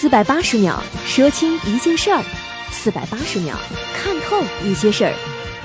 四百八十秒说清一件事儿，四百八十秒看透一些事儿，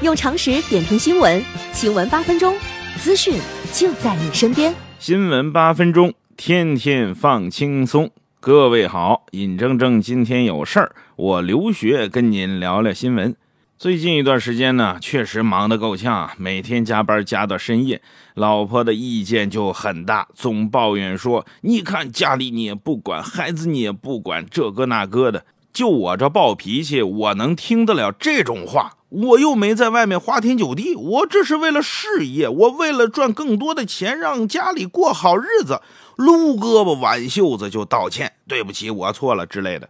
用常识点评新闻，新闻八分钟，资讯就在你身边。新闻八分钟，天天放轻松。各位好，尹正正今天有事儿，我留学跟您聊聊新闻。最近一段时间呢，确实忙得够呛，每天加班加到深夜，老婆的意见就很大，总抱怨说：“你看家里你也不管，孩子你也不管，这个那个的。”就我这暴脾气，我能听得了这种话？我又没在外面花天酒地，我这是为了事业，我为了赚更多的钱，让家里过好日子。撸胳膊挽袖子就道歉，对不起，我错了之类的。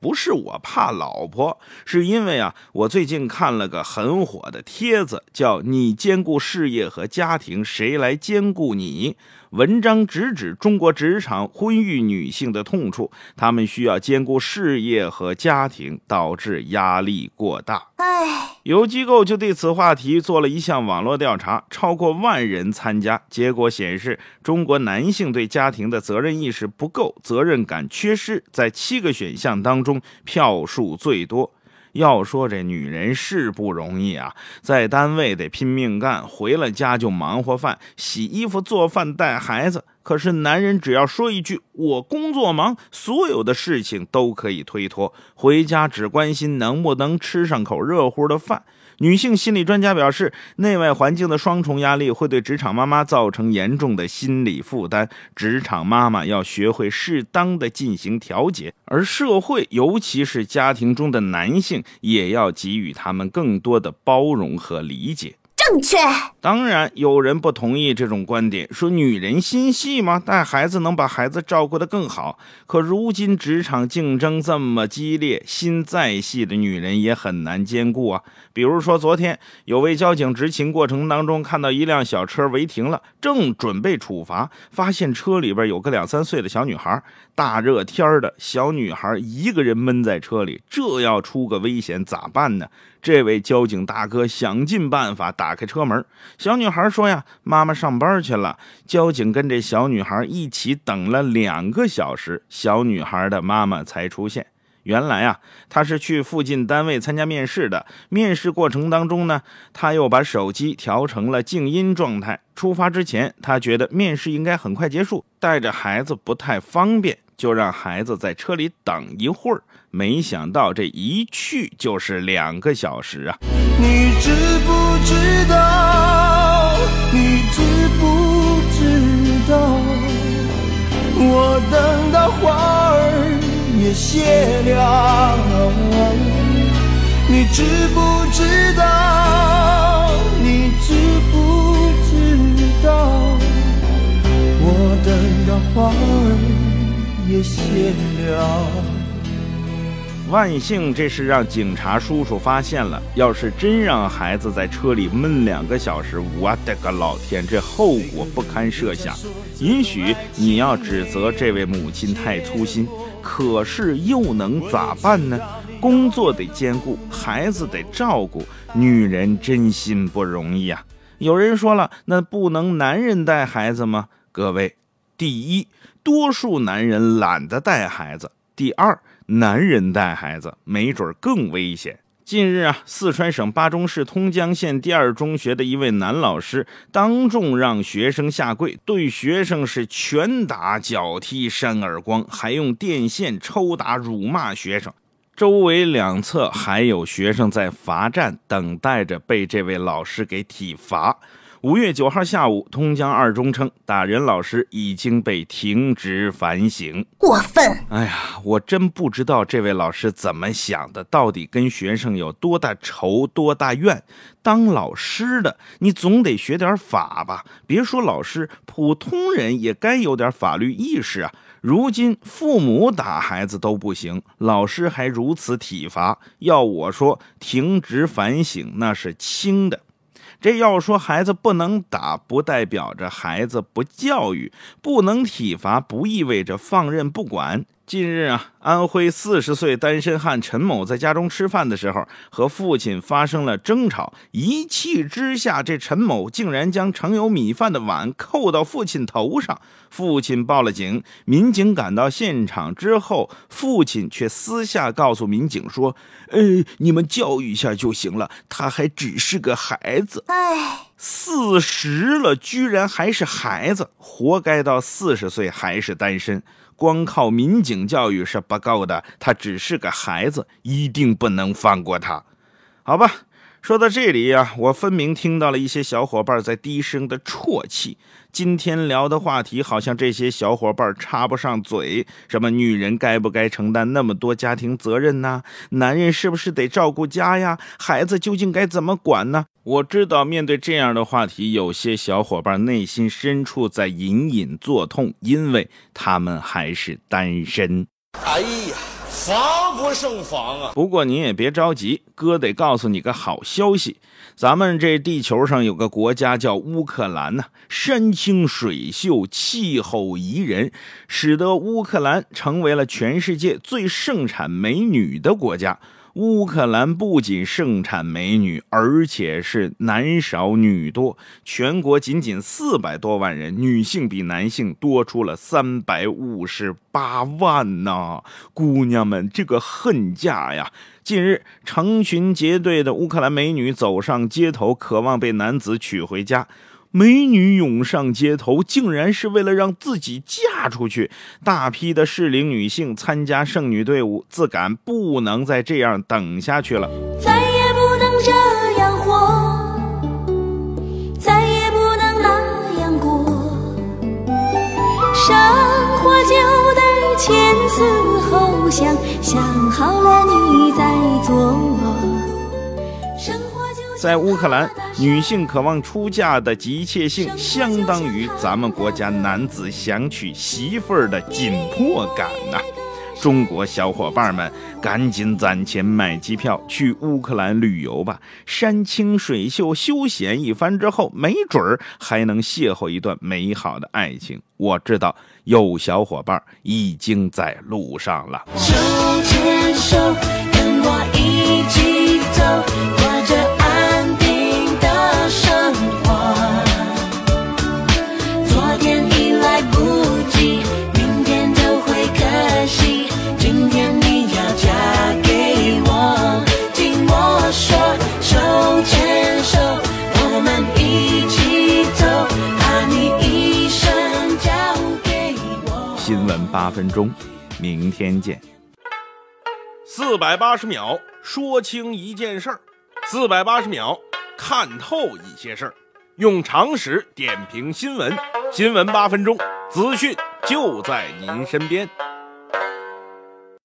不是我怕老婆，是因为啊，我最近看了个很火的帖子，叫“你兼顾事业和家庭，谁来兼顾你？”文章直指中国职场婚育女性的痛处，她们需要兼顾事业和家庭，导致压力过大。唉，有机构就对此话题做了一项网络调查，超过万人参加，结果显示，中国男性对家庭的责任意识不够，责任感缺失，在七个选项当中票数最多。要说这女人是不容易啊，在单位得拼命干，回了家就忙活饭、洗衣服、做饭、带孩子。可是男人只要说一句“我工作忙”，所有的事情都可以推脱，回家只关心能不能吃上口热乎的饭。女性心理专家表示，内外环境的双重压力会对职场妈妈造成严重的心理负担，职场妈妈要学会适当的进行调节，而社会，尤其是家庭中的男性，也要给予他们更多的包容和理解。正确。当然，有人不同意这种观点，说女人心细吗？带孩子能把孩子照顾得更好。可如今职场竞争这么激烈，心再细的女人也很难兼顾啊。比如说，昨天有位交警执勤过程当中，看到一辆小车违停了，正准备处罚，发现车里边有个两三岁的小女孩。大热天的，小女孩一个人闷在车里，这要出个危险咋办呢？这位交警大哥想尽办法打开车门。小女孩说：“呀，妈妈上班去了。”交警跟这小女孩一起等了两个小时，小女孩的妈妈才出现。原来啊，她是去附近单位参加面试的。面试过程当中呢，她又把手机调成了静音状态。出发之前，她觉得面试应该很快结束，带着孩子不太方便，就让孩子在车里等一会儿。没想到这一去就是两个小时啊！你知不知道？我等到花儿也谢了。你知不知道？你知不知道？我等到花儿也谢了。万幸，这是让警察叔叔发现了。要是真让孩子在车里闷两个小时，我的个老天，这后果不堪设想。也许你要指责这位母亲太粗心，可是又能咋办呢？工作得兼顾，孩子得照顾，女人真心不容易啊。有人说了，那不能男人带孩子吗？各位，第一，多数男人懒得带孩子；第二。男人带孩子没准更危险。近日啊，四川省巴中市通江县第二中学的一位男老师当众让学生下跪，对学生是拳打脚踢、扇耳光，还用电线抽打、辱骂学生。周围两侧还有学生在罚站，等待着被这位老师给体罚。五月九号下午，通江二中称打人老师已经被停职反省。过分！哎呀，我真不知道这位老师怎么想的，到底跟学生有多大仇、多大怨？当老师的，你总得学点法吧？别说老师，普通人也该有点法律意识啊！如今父母打孩子都不行，老师还如此体罚，要我说，停职反省那是轻的。这要说孩子不能打，不代表着孩子不教育；不能体罚，不意味着放任不管。近日啊，安徽四十岁单身汉陈某在家中吃饭的时候，和父亲发生了争吵。一气之下，这陈某竟然将盛有米饭的碗扣到父亲头上。父亲报了警，民警赶到现场之后，父亲却私下告诉民警说：“呃，你们教育一下就行了，他还只是个孩子。”哎，四十了，居然还是孩子，活该到四十岁还是单身。光靠民警教育是不够的，他只是个孩子，一定不能放过他。好吧，说到这里呀，我分明听到了一些小伙伴在低声的啜泣。今天聊的话题好像这些小伙伴插不上嘴，什么女人该不该承担那么多家庭责任呢？男人是不是得照顾家呀？孩子究竟该怎么管呢？我知道，面对这样的话题，有些小伙伴内心深处在隐隐作痛，因为他们还是单身。哎呀，防不胜防啊！不过你也别着急，哥得告诉你个好消息，咱们这地球上有个国家叫乌克兰呐，山清水秀，气候宜人，使得乌克兰成为了全世界最盛产美女的国家。乌克兰不仅盛产美女，而且是男少女多，全国仅仅四百多万人，女性比男性多出了三百五十八万呐！姑娘们，这个恨嫁呀！近日，成群结队的乌克兰美女走上街头，渴望被男子娶回家。美女涌上街头，竟然是为了让自己嫁出去。大批的适龄女性参加剩女队伍，自感不能再这样等下去了。再也不能这样活，再也不能那样过。生活就得前思后想，想好了你再做。在乌克兰，女性渴望出嫁的急切性，相当于咱们国家男子想娶媳妇儿的紧迫感呐、中国小伙伴们，赶紧攒钱买机票去乌克兰旅游吧！山清水秀，休闲一番之后，没准儿还能邂逅一段美好的爱情。我知道有小伙伴已经在路上了。分钟，明天见。四百八十秒说清一件事儿，四百八十秒看透一些事儿，用常识点评新闻，新闻八分钟，资讯就在您身边。